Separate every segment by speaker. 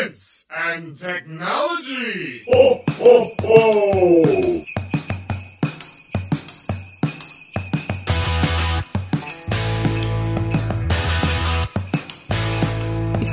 Speaker 1: science and technology.
Speaker 2: Ho, ho, ho!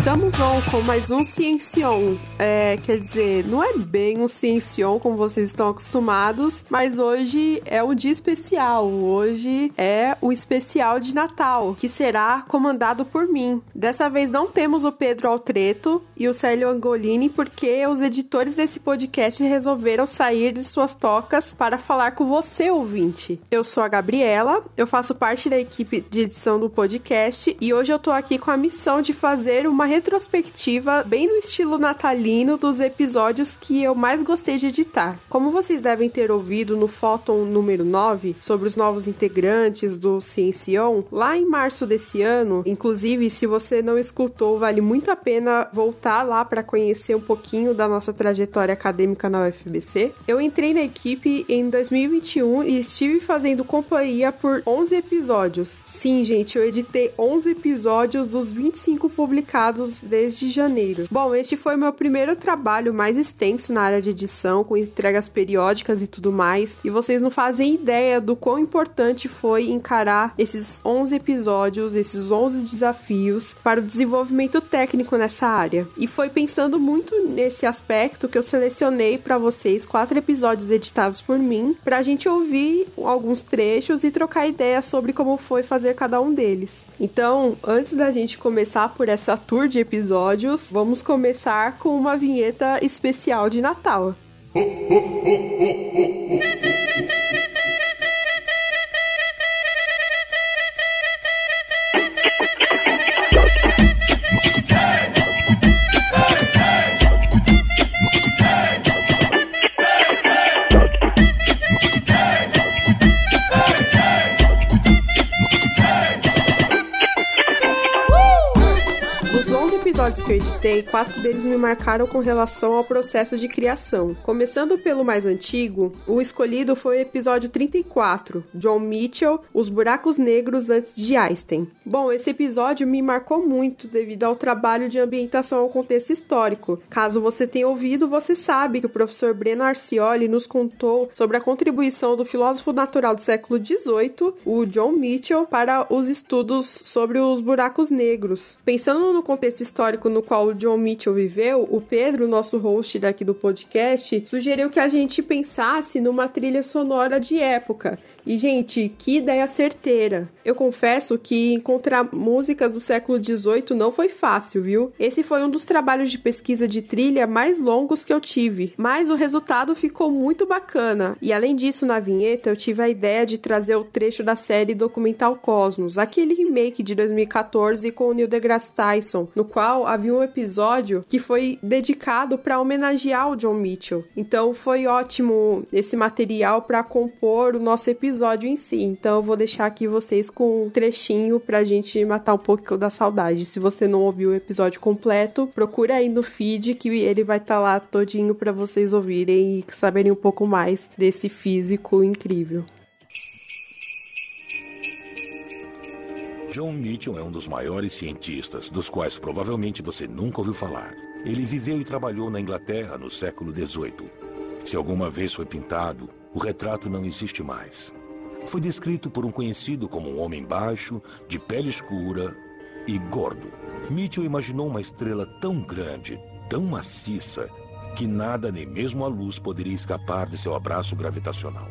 Speaker 3: Estamos on com mais um Ciencion. É, quer dizer, não é bem um Ciencion como vocês estão acostumados, mas hoje é um dia especial. Hoje é o especial de Natal, que será comandado por mim. Dessa vez não temos o Pedro Altreto e o Célio Angolini, porque os editores desse podcast resolveram sair de suas tocas para falar com você, ouvinte. Eu sou a Gabriela, eu faço parte da equipe de edição do podcast e hoje eu tô aqui com a missão de fazer uma retrospectiva bem no estilo natalino dos episódios que eu mais gostei de editar. Como vocês devem ter ouvido no Fóton número 9 sobre os novos integrantes do Ciencion, lá em março desse ano, inclusive se você não escutou, vale muito a pena voltar lá para conhecer um pouquinho da nossa trajetória acadêmica na UFBC. Eu entrei na equipe em 2021 e estive fazendo companhia por 11 episódios. Sim, gente, eu editei 11 episódios dos 25 publicados desde janeiro. Bom, este foi meu primeiro trabalho mais extenso na área de edição, com entregas periódicas e tudo mais, e vocês não fazem ideia do quão importante foi encarar esses 11 episódios, esses 11 desafios para o desenvolvimento técnico nessa área. E foi pensando muito nesse aspecto que eu selecionei para vocês quatro episódios editados por mim, para a gente ouvir alguns trechos e trocar ideias sobre como foi fazer cada um deles. Então, antes da gente começar por essa tour de episódios, vamos começar com uma vinheta especial de Natal. Episódios que eu editei, quatro deles me marcaram com relação ao processo de criação. Começando pelo mais antigo, o escolhido foi o episódio 34, John Mitchell, Os Buracos Negros Antes de Einstein. Bom, esse episódio me marcou muito devido ao trabalho de ambientação ao contexto histórico. Caso você tenha ouvido, você sabe que o professor Breno Arcioli nos contou sobre a contribuição do filósofo natural do século XVIII, o John Mitchell, para os estudos sobre os buracos negros. Pensando no contexto histórico, no qual o John Mitchell viveu, o Pedro, nosso host daqui do podcast, sugeriu que a gente pensasse numa trilha sonora de época. E, gente, que ideia certeira! Eu confesso que encontrar músicas do século XVIII não foi fácil, viu? Esse foi um dos trabalhos de pesquisa de trilha mais longos que eu tive, mas o resultado ficou muito bacana. E além disso, na vinheta, eu tive a ideia de trazer o trecho da série documental Cosmos, aquele remake de 2014 com o Neil deGrasse Tyson, no qual havia um episódio que foi dedicado para homenagear o John Mitchell. Então foi ótimo esse material para compor o nosso episódio em si. Então eu vou deixar aqui vocês com um trechinho pra gente matar um pouco da saudade. Se você não ouviu o episódio completo, procura aí no feed que ele vai estar tá lá todinho para vocês ouvirem e saberem um pouco mais desse físico incrível.
Speaker 4: John Mitchell é um dos maiores cientistas, dos quais provavelmente você nunca ouviu falar. Ele viveu e trabalhou na Inglaterra no século XVIII. Se alguma vez foi pintado, o retrato não existe mais. Foi descrito por um conhecido como um homem baixo, de pele escura e gordo. Mitchell imaginou uma estrela tão grande, tão maciça, que nada, nem mesmo a luz, poderia escapar de seu abraço gravitacional.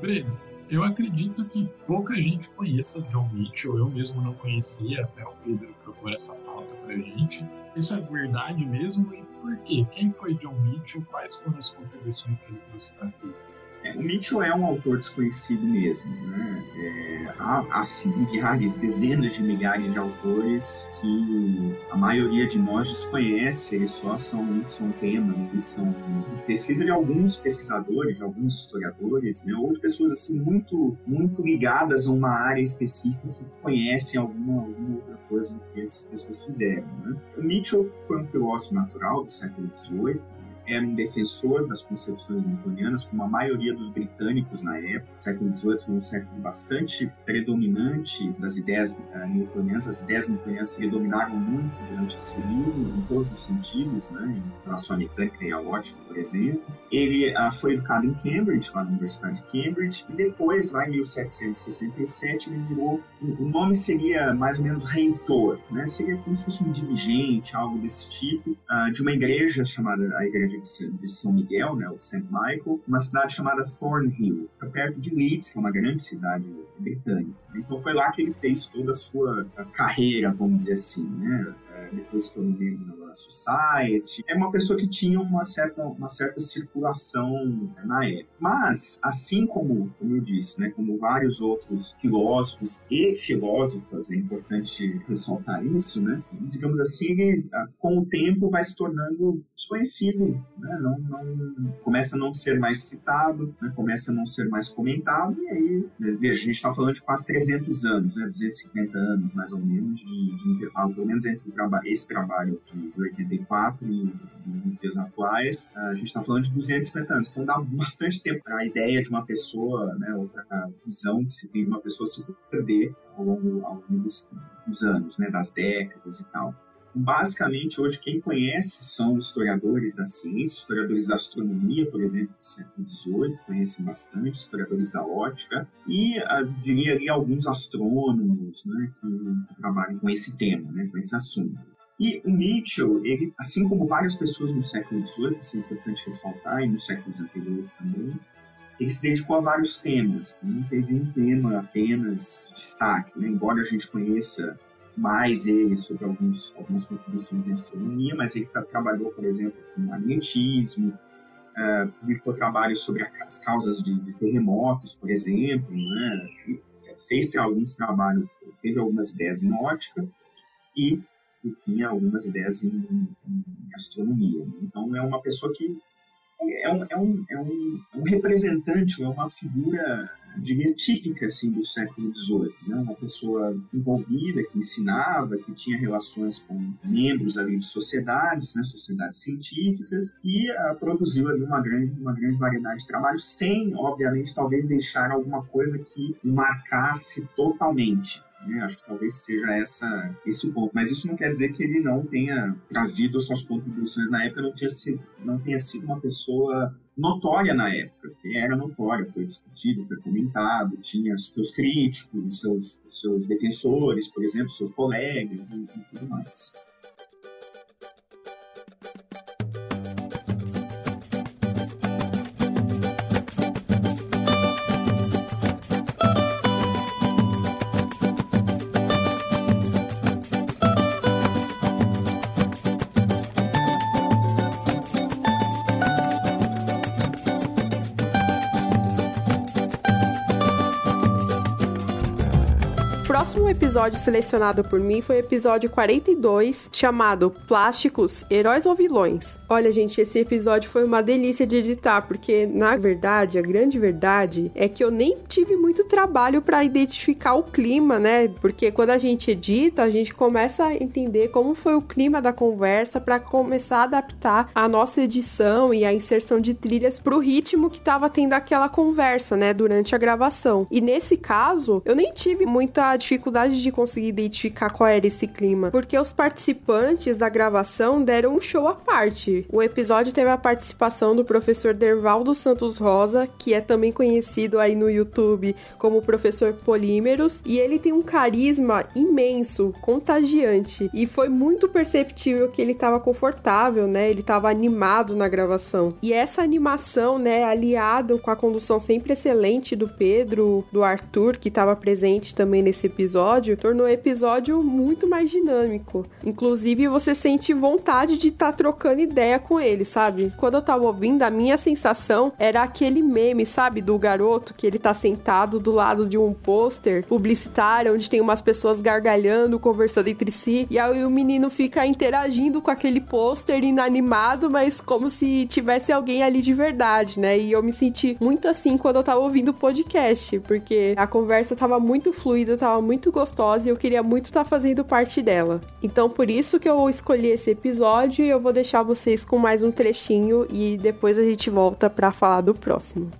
Speaker 5: Breno, eu acredito que pouca gente conheça John Mitchell, eu mesmo não conhecia, até o Pedro propor essa pauta pra gente. Isso é verdade mesmo? E por quê? Quem foi John Mitchell? Quais foram as contribuições que ele trouxe para a?
Speaker 6: É, o Mitchell é um autor desconhecido mesmo. Né? É, há, há assim, milhares, dezenas de milhares de autores que a maioria de nós desconhece, eles só são, são tema, eles são de pesquisa de alguns pesquisadores, de alguns historiadores, né? ou de pessoas assim muito, muito ligadas a uma área específica que conhecem alguma, alguma outra coisa que essas pessoas fizeram. Né? O Mitchell foi um filósofo natural do século XVIII, era um defensor das concepções newtonianas, como a maioria dos britânicos na época. O século XVIII foi um século bastante predominante das ideias uh, newtonianas. As ideias newtonianas predominaram muito durante esse período, em todos os sentidos, né, em relação à mecânica e à ótica, por exemplo. Ele uh, foi educado em Cambridge, lá na Universidade de Cambridge, e depois, lá em 1767, ele virou. O nome seria mais ou menos reitor, né? Seria como se fosse um dirigente, algo desse tipo, uh, de uma igreja chamada a Igreja de São Miguel, né? O St. Michael, uma cidade chamada Thornhill, perto de Leeds, que é uma grande cidade britânica. Então foi lá que ele fez toda a sua carreira, vamos dizer assim, né? Depois se tornou membro da Royal Society. É uma pessoa que tinha uma certa, uma certa circulação na época. Mas, assim como, como eu disse, né, como vários outros filósofos e filósofas, é importante ressaltar isso, né, digamos assim, ah, com o tempo vai se tornando desconhecido, né, não, não, começa a não ser mais citado, né, começa a não ser mais comentado, e aí, né, veja, a gente está falando de quase 300 anos, né, 250 anos mais ou menos de, de intervalo, pelo menos entre o trabalho esse trabalho de 84 e nos dias atuais, a gente está falando de 250 anos. Então dá bastante tempo para a ideia de uma pessoa, né, ou para a visão que se tem de uma pessoa se perder ao longo, ao longo dos, dos anos, né, das décadas e tal. Basicamente, hoje, quem conhece são historiadores da ciência, historiadores da astronomia, por exemplo, do século XVIII, conhecem bastante, historiadores da ótica, e uh, diria ali alguns astrônomos né, que, trabalham com esse tema, né, com esse assunto. E o Mitchell, ele, assim como várias pessoas no século XVIII, isso é importante ressaltar, e nos séculos anteriores também, ele se dedicou a vários temas. Não teve um tema apenas destaque, né? embora a gente conheça mais ele sobre alguns, algumas contribuições em astronomia, mas ele tá, trabalhou, por exemplo, com magnetismo, uh, publicou trabalhos sobre as causas de, de terremotos, por exemplo, né? E fez alguns trabalhos, teve algumas ideias em ótica e, enfim, algumas ideias em, em, em astronomia. Então, é uma pessoa que é um, é um, é um, é um representante, é uma figura, diria, típica assim, do século XVIII. Né? Uma pessoa envolvida, que ensinava, que tinha relações com membros ali de sociedades, né? sociedades científicas, e uh, produziu ali uma grande, uma grande variedade de trabalhos, sem, obviamente, talvez deixar alguma coisa que marcasse totalmente. Né? Acho que talvez seja essa, esse o ponto. Mas isso não quer dizer que ele não tenha trazido suas contribuições na época, não, tinha sido, não tenha sido uma pessoa notória na época, porque era notória, foi discutido, foi comentado, tinha seus críticos, os seus, seus defensores, por exemplo, seus colegas e, e tudo mais.
Speaker 3: Próximo episódio selecionado por mim foi o episódio 42, chamado Plásticos, Heróis ou Vilões. Olha, gente, esse episódio foi uma delícia de editar, porque na verdade, a grande verdade é que eu nem tive muito trabalho para identificar o clima, né? Porque quando a gente edita, a gente começa a entender como foi o clima da conversa para começar a adaptar a nossa edição e a inserção de trilhas pro ritmo que tava tendo aquela conversa, né, durante a gravação. E nesse caso, eu nem tive muita dificuldade de conseguir identificar qual era esse clima, porque os participantes da gravação deram um show à parte. O episódio teve a participação do professor Dervaldo Santos Rosa, que é também conhecido aí no YouTube como professor Polímeros, e ele tem um carisma imenso, contagiante, e foi muito perceptível que ele estava confortável, né? Ele estava animado na gravação. E essa animação, né, aliado com a condução sempre excelente do Pedro, do Arthur, que estava presente também nesse episódio tornou o episódio muito mais dinâmico. Inclusive, você sente vontade de estar tá trocando ideia com ele, sabe? Quando eu tava ouvindo, a minha sensação era aquele meme, sabe? Do garoto que ele tá sentado do lado de um pôster publicitário, onde tem umas pessoas gargalhando, conversando entre si, e aí o menino fica interagindo com aquele pôster inanimado, mas como se tivesse alguém ali de verdade, né? E eu me senti muito assim quando eu tava ouvindo o podcast, porque a conversa tava muito fluida, tava muito gostosa e eu queria muito estar tá fazendo parte dela. Então, por isso que eu escolhi esse episódio e eu vou deixar vocês com mais um trechinho e depois a gente volta para falar do próximo.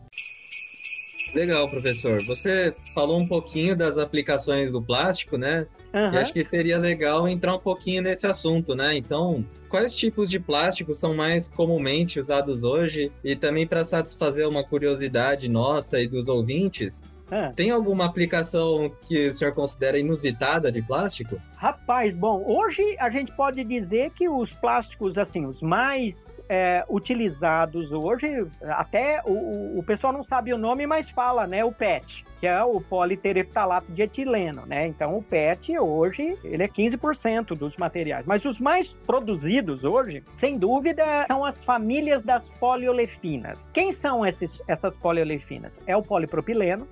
Speaker 7: Legal, professor. Você falou um pouquinho das aplicações do plástico, né? Uhum. E acho que seria legal entrar um pouquinho nesse assunto, né? Então, quais tipos de plástico são mais comumente usados hoje? E também para satisfazer uma curiosidade nossa e dos ouvintes, ah. Tem alguma aplicação que o senhor considera inusitada de plástico?
Speaker 8: Rapaz, bom, hoje a gente pode dizer que os plásticos, assim, os mais é, utilizados hoje, até o, o pessoal não sabe o nome, mas fala, né? O PET que é o politereftalato de etileno, né? Então o PET hoje, ele é 15% dos materiais, mas os mais produzidos hoje, sem dúvida, são as famílias das poliolefinas. Quem são esses, essas poliolefinas? É o polipropileno,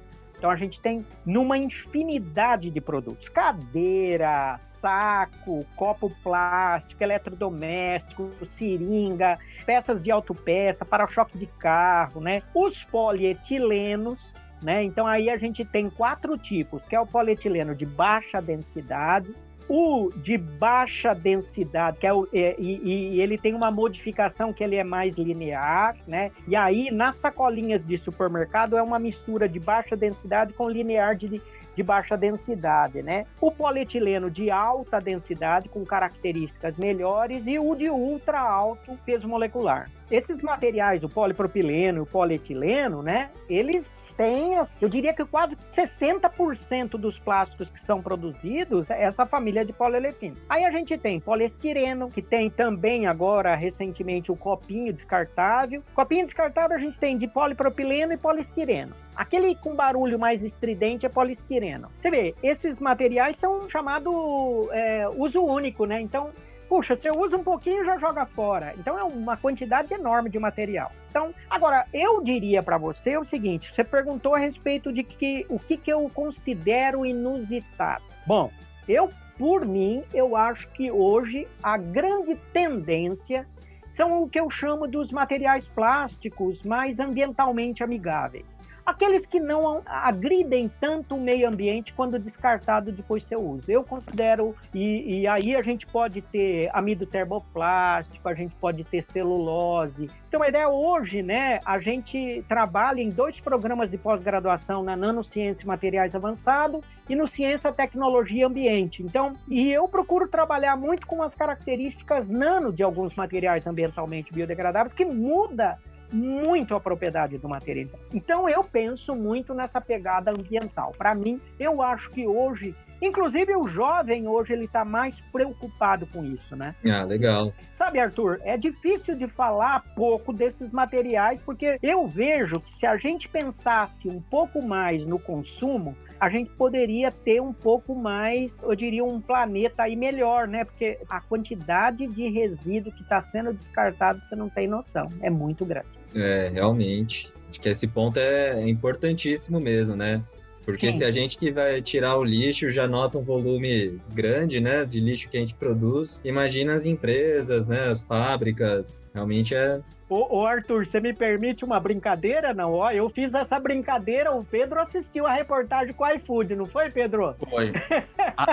Speaker 8: então a gente tem numa infinidade de produtos: cadeira, saco, copo plástico, eletrodoméstico, seringa, peças de autopeça, para-choque de carro, né? Os polietilenos, né? Então aí a gente tem quatro tipos, que é o polietileno de baixa densidade, o de baixa densidade, que é o, é, e, e, ele tem uma modificação que ele é mais linear, né? E aí, nas sacolinhas de supermercado, é uma mistura de baixa densidade com linear de, de baixa densidade, né? O polietileno de alta densidade, com características melhores, e o de ultra alto peso molecular. Esses materiais, o polipropileno e o polietileno, né? Eles tem, eu diria que quase 60% dos plásticos que são produzidos é essa família de poliolefino. Aí a gente tem poliestireno, que tem também agora recentemente o copinho descartável. Copinho descartável a gente tem de polipropileno e poliestireno. Aquele com barulho mais estridente é poliestireno. Você vê, esses materiais são chamado é, uso único, né? Então puxa, você usa um pouquinho e já joga fora. Então é uma quantidade enorme de material. Então, agora, eu diria para você o seguinte: você perguntou a respeito de que, o que, que eu considero inusitado. Bom, eu, por mim, eu acho que hoje a grande tendência são o que eu chamo dos materiais plásticos mais ambientalmente amigáveis aqueles que não agridem tanto o meio ambiente quando descartado depois seu uso. Eu considero, e, e, aí a gente pode ter amido termoplástico, a gente pode ter celulose. Tem uma ideia, hoje, né, a gente trabalha em dois programas de pós-graduação na Nanociência e Materiais Avançado e no Ciência, Tecnologia e Ambiente. Então, e eu procuro trabalhar muito com as características nano de alguns materiais ambientalmente biodegradáveis que muda muito a propriedade do material. Então eu penso muito nessa pegada ambiental. Para mim, eu acho que hoje Inclusive o jovem hoje ele está mais preocupado com isso, né?
Speaker 7: Ah, legal.
Speaker 8: Sabe, Arthur, é difícil de falar pouco desses materiais porque eu vejo que se a gente pensasse um pouco mais no consumo, a gente poderia ter um pouco mais, eu diria, um planeta aí melhor, né? Porque a quantidade de resíduo que está sendo descartado, você não tem noção. É muito grande.
Speaker 7: É, realmente. Acho que esse ponto é importantíssimo mesmo, né? Porque Sim. se a gente que vai tirar o lixo já nota um volume grande, né, de lixo que a gente produz, imagina as empresas, né, as fábricas. Realmente é
Speaker 8: Ô, ô, Arthur, você me permite uma brincadeira? Não, ó, eu fiz essa brincadeira, o Pedro assistiu a reportagem com o iFood, não foi, Pedro?
Speaker 7: Foi.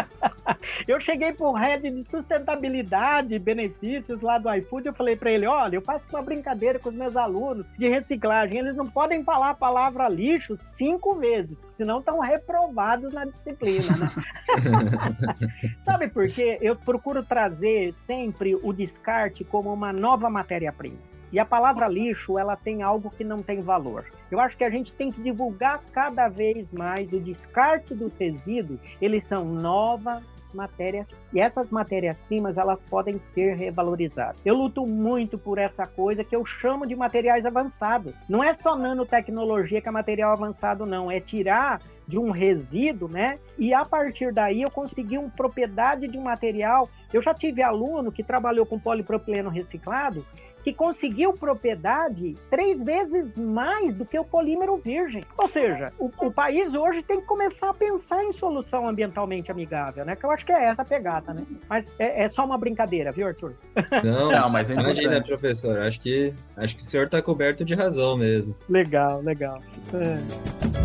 Speaker 8: eu cheguei pro head de sustentabilidade e benefícios lá do iFood, eu falei para ele, olha, eu faço uma brincadeira com os meus alunos de reciclagem, eles não podem falar a palavra lixo cinco vezes, senão estão reprovados na disciplina, né? Sabe por quê? Eu procuro trazer sempre o descarte como uma nova matéria-prima. E a palavra lixo, ela tem algo que não tem valor. Eu acho que a gente tem que divulgar cada vez mais o descarte dos resíduos, eles são novas matérias e essas matérias-primas elas podem ser revalorizadas. Eu luto muito por essa coisa que eu chamo de materiais avançados. Não é só nanotecnologia que é material avançado não, é tirar de um resíduo, né? E a partir daí eu consegui uma propriedade de um material. Eu já tive aluno que trabalhou com polipropileno reciclado que conseguiu propriedade três vezes mais do que o polímero virgem. Ou seja, o, o, país hoje tem que começar a pensar em solução ambientalmente amigável, né? Que eu acho que é essa a pegada, né? Mas é, é só uma brincadeira, viu, Arthur?
Speaker 7: Não, Não mas é imagina, professor. Acho que, acho que o senhor está coberto de razão mesmo.
Speaker 8: Legal, legal. É.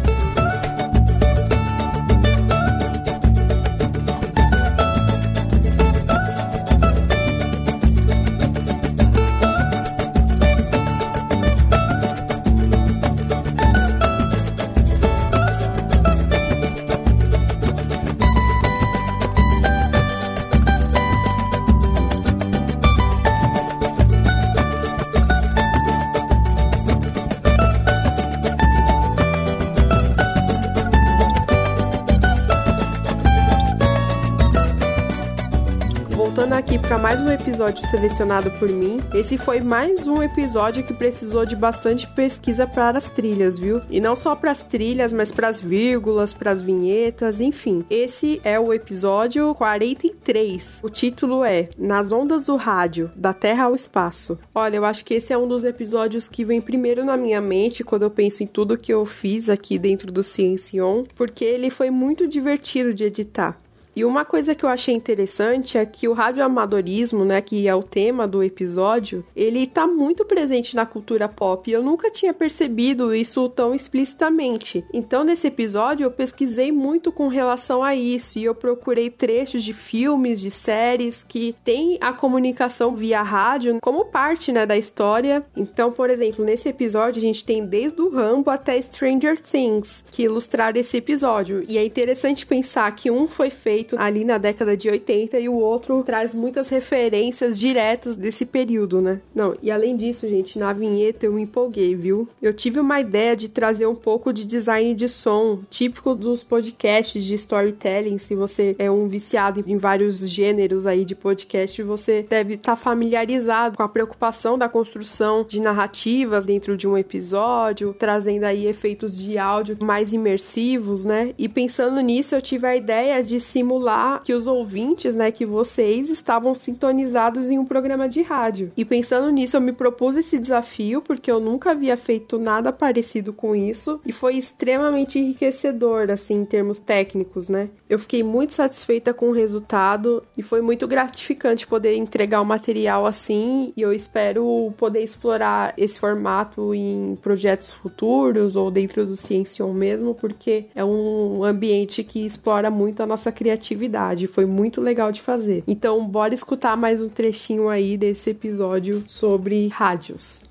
Speaker 3: episódio selecionado por mim. Esse foi mais um episódio que precisou de bastante pesquisa para as trilhas, viu? E não só para as trilhas, mas para as vírgulas, para as vinhetas, enfim. Esse é o episódio 43. O título é Nas ondas do rádio, da Terra ao espaço. Olha, eu acho que esse é um dos episódios que vem primeiro na minha mente quando eu penso em tudo que eu fiz aqui dentro do Ciencion, porque ele foi muito divertido de editar. E uma coisa que eu achei interessante é que o radioamadorismo, né, que é o tema do episódio, ele tá muito presente na cultura pop eu nunca tinha percebido isso tão explicitamente. Então, nesse episódio, eu pesquisei muito com relação a isso e eu procurei trechos de filmes, de séries que têm a comunicação via rádio como parte, né, da história. Então, por exemplo, nesse episódio a gente tem desde o Rambo até Stranger Things que ilustraram esse episódio. E é interessante pensar que um foi feito feito ali na década de 80 e o outro traz muitas referências diretas desse período, né? Não, e além disso, gente, na vinheta eu me empolguei, viu? Eu tive uma ideia de trazer um pouco de design de som, típico dos podcasts de storytelling. Se você é um viciado em vários gêneros aí de podcast, você deve estar tá familiarizado com a preocupação da construção de narrativas dentro de um episódio, trazendo aí efeitos de áudio mais imersivos, né? E pensando nisso, eu tive a ideia de simular que os ouvintes, né, que vocês estavam sintonizados em um programa de rádio. E pensando nisso, eu me propus esse desafio porque eu nunca havia feito nada parecido com isso e foi extremamente enriquecedor, assim, em termos técnicos, né? Eu fiquei muito satisfeita com o resultado e foi muito gratificante poder entregar o um material assim e eu espero poder explorar esse formato em projetos futuros ou dentro do Ciencion mesmo, porque é um ambiente que explora muito a nossa criatividade criatividade. Foi muito legal de fazer. Então, bora escutar mais um trechinho aí desse episódio sobre rádios.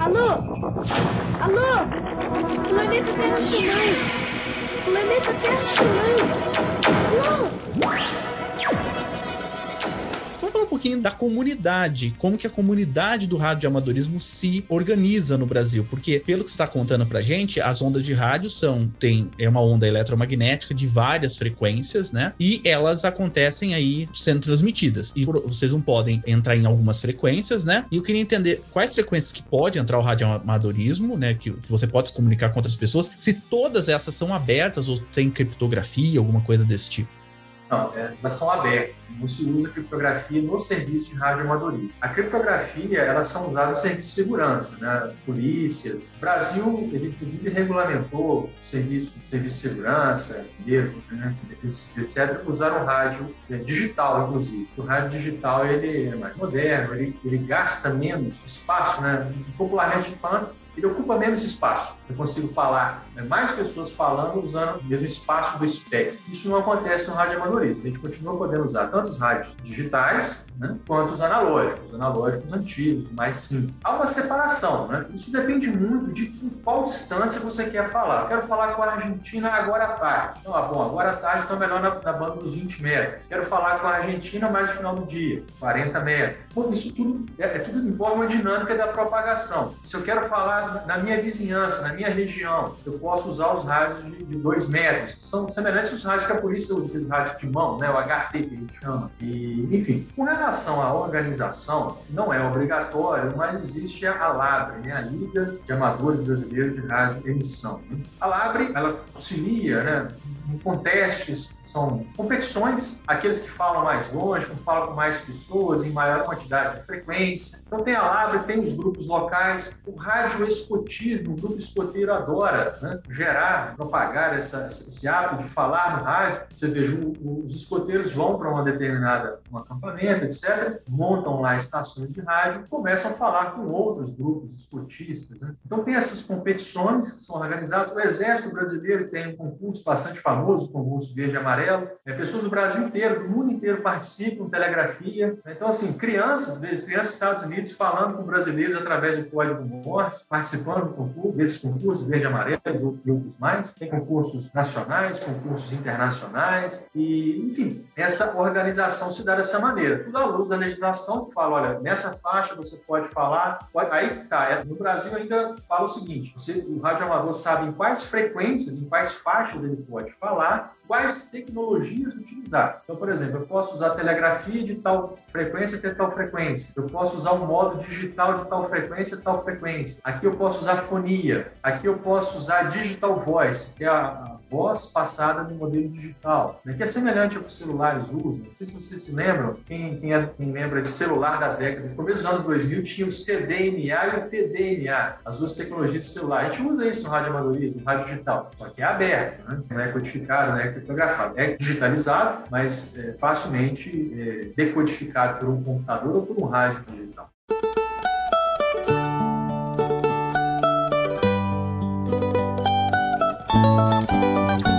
Speaker 9: Alô? Alô? Planeta Terra chamando! Planeta Terra chamando! Alô?
Speaker 10: Um pouquinho da comunidade, como que a comunidade do rádio amadorismo se organiza no Brasil, porque pelo que você está contando pra gente, as ondas de rádio são tem é uma onda eletromagnética de várias frequências, né? E elas acontecem aí sendo transmitidas. E vocês não podem entrar em algumas frequências, né? E eu queria entender quais frequências que pode entrar o rádio amadorismo, né? Que, que você pode se comunicar com outras pessoas, se todas essas são abertas ou tem criptografia, alguma coisa desse tipo.
Speaker 11: Não, é, elas são abertas. Não se usa criptografia no serviço de radioamadorismo. A criptografia, elas são usadas no serviço de segurança, né? Polícias. O Brasil, ele inclusive regulamentou o serviço, serviço de segurança, erro, né? etc., usar o rádio é, digital, inclusive. O rádio digital, ele é mais moderno, ele, ele gasta menos espaço, né? Popularmente falando, ele ocupa menos espaço. Eu consigo falar, né, mais pessoas falando usando o mesmo espaço do espectro. Isso não acontece no rádio amadorismo. A gente continua podendo usar tanto os rádios digitais né, quanto os analógicos, os analógicos antigos, mais simples. Há uma separação, né? Isso depende muito de qual distância você quer falar. Eu quero falar com a Argentina agora à tarde. Então, ah, bom, agora à tarde está melhor na, na, banda dos 20 metros. Quero falar com a Argentina mais no final do dia, 40 metros. Bom, isso tudo é, é tudo envolve uma dinâmica da propagação. Se eu quero falar na minha vizinhança, na minha região, eu posso usar os rádios de, de dois metros, que são semelhantes aos rádios que a polícia usa, aqueles rádios de mão, né, o HT que a gente chama. E, enfim, com relação à organização, não é obrigatório, mas existe a LABRE, né, a Liga de Amadores Brasileiros de Rádio Emissão. Né? A LABRE, ela auxilia, né, em contestes, são competições, aqueles que falam mais longe, que falam com mais pessoas, em maior quantidade de frequência. Então tem a Labre, tem os grupos locais, o rádio escotismo, o grupo escoteiro adora né? gerar, propagar essa, esse hábito de falar no rádio. Você veja, os escoteiros vão para uma determinada um acampamento, etc., montam lá estações de rádio e começam a falar com outros grupos escotistas. Né? Então tem essas competições que são organizadas. O Exército Brasileiro tem um concurso bastante famoso famoso concurso verde e amarelo. É, pessoas do Brasil inteiro, do mundo inteiro participam, telegrafia. Então, assim, crianças, crianças dos Estados Unidos falando com brasileiros através do código Morse, participando do concurso, desses concursos, verde e amarelo e outros mais. Tem concursos nacionais, concursos internacionais e, enfim, essa organização se dá dessa maneira. Tudo à luz da legislação que fala, olha, nessa faixa você pode falar, pode... aí tá, é, no Brasil ainda fala o seguinte, você, o rádio amador sabe em quais frequências, em quais faixas ele pode falar quais tecnologias utilizar. Então, por exemplo, eu posso usar telegrafia de tal frequência até tal frequência. Eu posso usar um modo digital de tal frequência tal frequência. Aqui eu posso usar fonia. Aqui eu posso usar digital voice, que é a voz passada no modelo digital, né, que é semelhante ao que os celulares usam. Não sei se vocês se lembram, quem, quem, é, quem lembra de celular da década, no começo dos anos 2000, tinha o CDMA e o TDMA, as duas tecnologias de celular. A gente usa isso no rádio amadorismo, no rádio digital, só que é aberto, né? não é codificado, não é criptografado. É digitalizado, mas é facilmente é, decodificado por um computador ou por um rádio digital.
Speaker 3: Música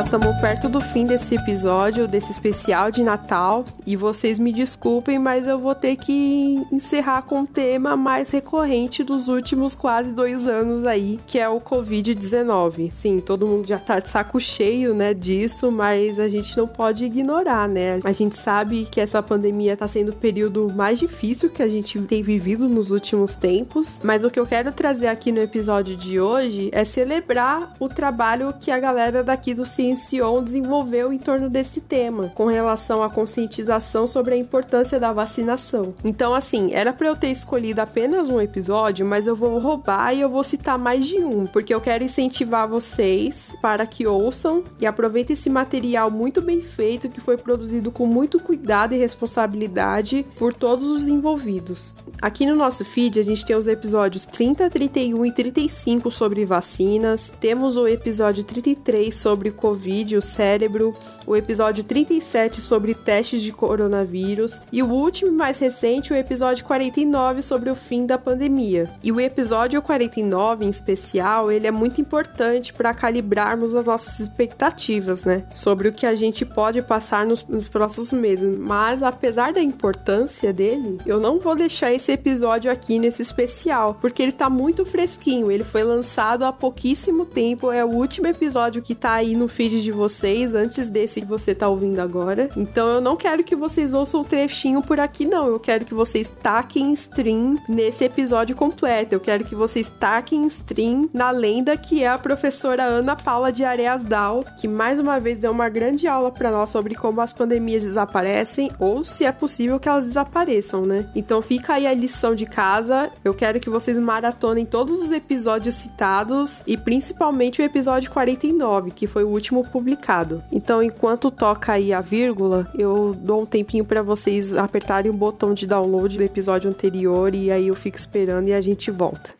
Speaker 3: já estamos perto do fim desse episódio, desse especial de Natal. E vocês me desculpem, mas eu vou ter que encerrar com o tema mais recorrente dos últimos quase dois anos aí, que é o Covid-19. Sim, todo mundo já tá de saco cheio, né, disso, mas a gente não pode ignorar, né? A gente sabe que essa pandemia tá sendo o período mais difícil que a gente tem vivido nos últimos tempos. Mas o que eu quero trazer aqui no episódio de hoje é celebrar o trabalho que a galera daqui do Ciencion desenvolveu em torno desse tema, com relação à conscientização sobre a importância da vacinação. Então, assim, era para eu ter escolhido apenas um episódio, mas eu vou roubar e eu vou citar mais de um, porque eu quero incentivar vocês para que ouçam e aproveitem esse material muito bem feito que foi produzido com muito cuidado e responsabilidade por todos os envolvidos. Aqui no nosso feed a gente tem os episódios 30, 31 e 35 sobre vacinas, temos o episódio 33 sobre Covid, o cérebro, o episódio 37 sobre testes de coronavírus e o último mais recente, o episódio 49 sobre o fim da pandemia. E o episódio 49 em especial, ele é muito importante para calibrarmos as nossas expectativas, né, sobre o que a gente pode passar nos, nos próximos meses. Mas apesar da importância dele, eu não vou deixar esse episódio aqui nesse especial, porque ele tá muito fresquinho, ele foi lançado há pouquíssimo tempo, é o último episódio que tá aí no feed de vocês antes desse que você tá ouvindo agora. Então eu não quero que vocês ouçam o trechinho por aqui, não. Eu quero que vocês taquem stream nesse episódio completo. Eu quero que vocês taquem stream na lenda que é a professora Ana Paula de Areas Dal, que mais uma vez deu uma grande aula para nós sobre como as pandemias desaparecem ou se é possível que elas desapareçam, né? Então fica aí a lição de casa. Eu quero que vocês maratonem todos os episódios citados e principalmente o episódio 49, que foi o último último publicado. Então, enquanto toca aí a vírgula, eu dou um tempinho para vocês apertarem o botão de download do episódio anterior e aí eu fico esperando e a gente volta.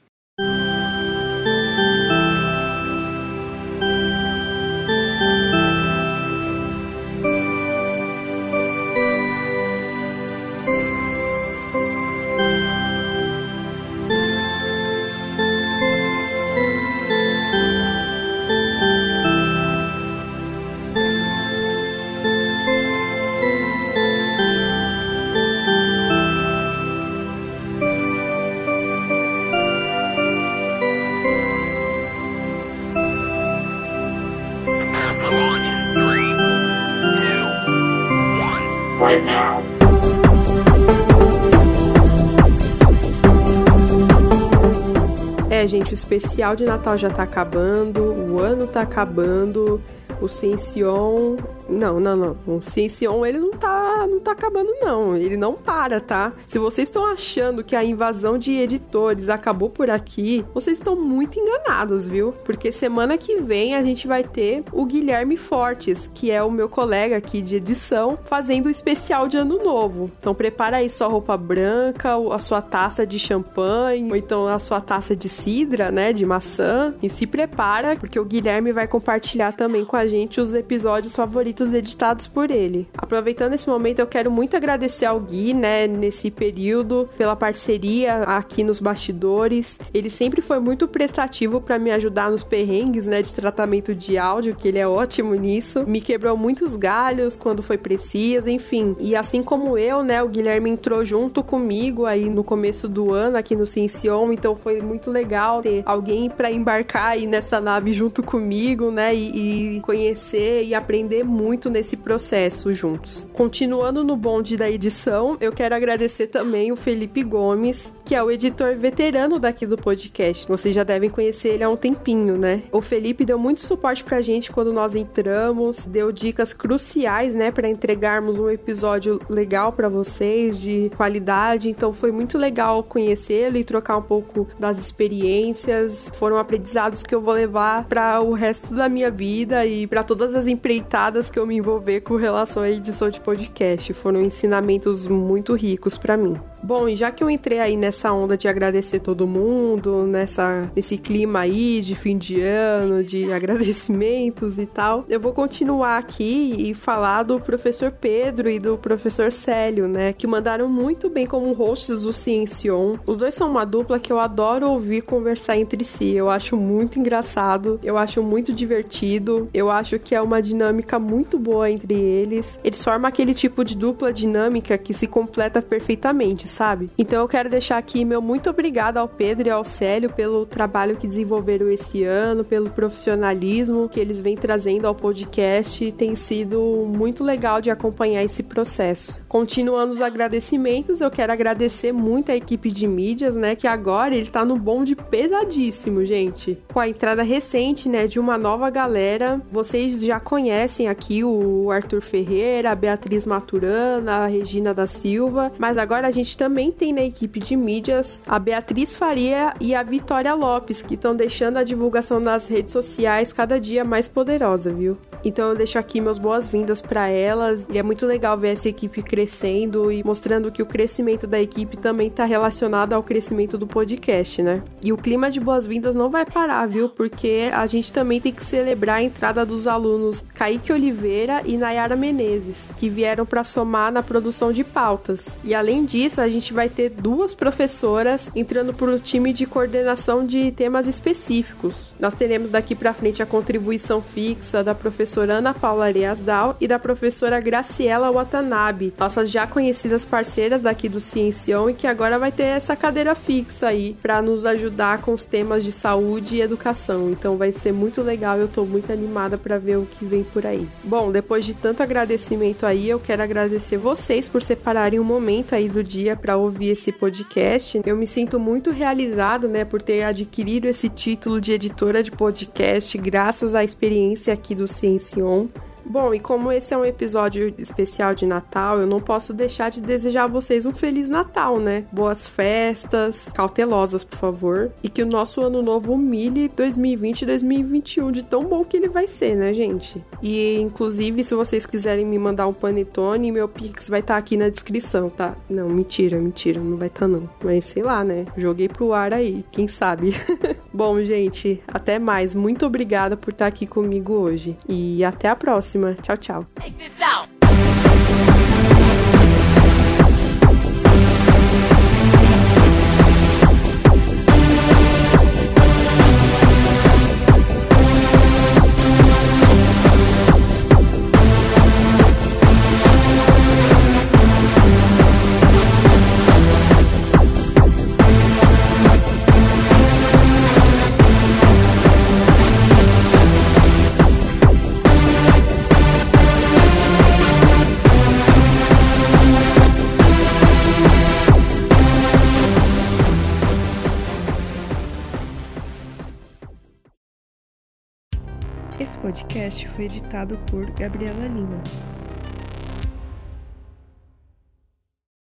Speaker 3: Gente, o especial de Natal já tá acabando, o ano tá acabando, o Ciencion não, não, não. O Ciencion, ele não tá, não tá acabando, não. Ele não para, tá? Se vocês estão achando que a invasão de editores acabou por aqui, vocês estão muito enganados, viu? Porque semana que vem a gente vai ter o Guilherme Fortes, que é o meu colega aqui de edição, fazendo o especial de ano novo. Então prepara aí sua roupa branca, a sua taça de champanhe, ou então a sua taça de cidra, né, de maçã, e se prepara, porque o Guilherme vai compartilhar também com a gente os episódios favoritos editados por ele. Aproveitando esse momento, eu quero muito agradecer ao Gui, né, nesse período, pela parceria aqui nos bastidores. Ele sempre foi muito prestativo para me ajudar nos perrengues, né, de tratamento de áudio, que ele é ótimo nisso. Me quebrou muitos galhos quando foi preciso, enfim. E assim como eu, né, o Guilherme entrou junto comigo aí no começo do ano aqui no Ciencion, então foi muito legal ter alguém para embarcar aí nessa nave junto comigo, né, e, e conhecer e aprender muito nesse processo juntos. Continuando no bonde da edição, eu quero agradecer também o Felipe Gomes, que é o editor veterano daqui do podcast. Vocês já devem conhecer ele há um tempinho, né? O Felipe deu muito suporte pra gente quando nós entramos, deu dicas cruciais, né, para entregarmos um episódio legal para vocês de qualidade. Então foi muito legal conhecê-lo e trocar um pouco das experiências. Foram aprendizados que eu vou levar para o resto da minha vida e para todas as empreitadas que eu me envolver com relação à edição de podcast. Foram ensinamentos muito ricos para mim. Bom, e já que eu entrei aí nessa onda de agradecer todo mundo, nessa nesse clima aí de fim de ano, de agradecimentos e tal, eu vou continuar aqui e falar do professor Pedro e do professor Célio, né, que mandaram muito bem como hosts do Ciencion. Os dois são uma dupla que eu adoro ouvir conversar entre si. Eu acho muito engraçado, eu acho muito divertido, eu acho que é uma dinâmica muito boa entre eles. Eles formam aquele tipo de dupla dinâmica que se completa perfeitamente, sabe? Então eu quero deixar aqui meu muito obrigado ao Pedro e ao Célio pelo trabalho que desenvolveram esse ano, pelo profissionalismo que eles vêm trazendo ao podcast. Tem sido muito legal de acompanhar esse processo. Continuando os agradecimentos, eu quero agradecer muito a equipe de mídias, né, que agora ele tá no bonde pesadíssimo, gente. Com a entrada recente, né, de uma nova galera. Vocês já conhecem aqui o Arthur Ferreira, a Beatriz Maturana, a Regina da Silva, mas agora a gente também tem na equipe de mídias a Beatriz Faria e a Vitória Lopes, que estão deixando a divulgação nas redes sociais cada dia mais poderosa, viu? Então eu deixo aqui meus boas-vindas para elas e é muito legal ver essa equipe crescendo e mostrando que o crescimento da equipe também está relacionado ao crescimento do podcast, né? E o clima de boas-vindas não vai parar, viu? Porque a gente também tem que celebrar a entrada dos alunos Kaique Oliveira e Nayara Menezes, que vieram para somar na produção de pautas. E além disso, a gente vai ter duas professoras entrando para o time de coordenação de temas específicos. Nós teremos daqui para frente a contribuição fixa da professora Ana Paula Ariasdal e da professora Graciela Watanabe, nossas já conhecidas parceiras daqui do Ciencião e que agora vai ter essa cadeira fixa aí para nos ajudar com os temas de saúde e educação. Então vai ser muito legal, eu tô muito animada para ver o que vem por aí. Bom, depois de tanto agradecimento aí, eu quero agradecer vocês por separarem um momento aí do dia para ouvir esse podcast. Eu me sinto muito realizado, né, por ter adquirido esse título de editora de podcast graças à experiência aqui do Ciencion. Bom, e como esse é um episódio especial de Natal, eu não posso deixar de desejar a vocês um Feliz Natal, né? Boas festas, cautelosas, por favor. E que o nosso ano novo humilhe 2020 e 2021 de tão bom que ele vai ser, né, gente? E, inclusive, se vocês quiserem me mandar um panetone, meu Pix vai estar tá aqui na descrição, tá? Não, mentira, mentira, não vai estar tá, não. Mas sei lá, né? Joguei pro ar aí, quem sabe? bom, gente, até mais. Muito obrigada por estar tá aqui comigo hoje. E até a próxima próxima. Tchau, tchau.
Speaker 12: Podcast foi editado por Gabriela Lima.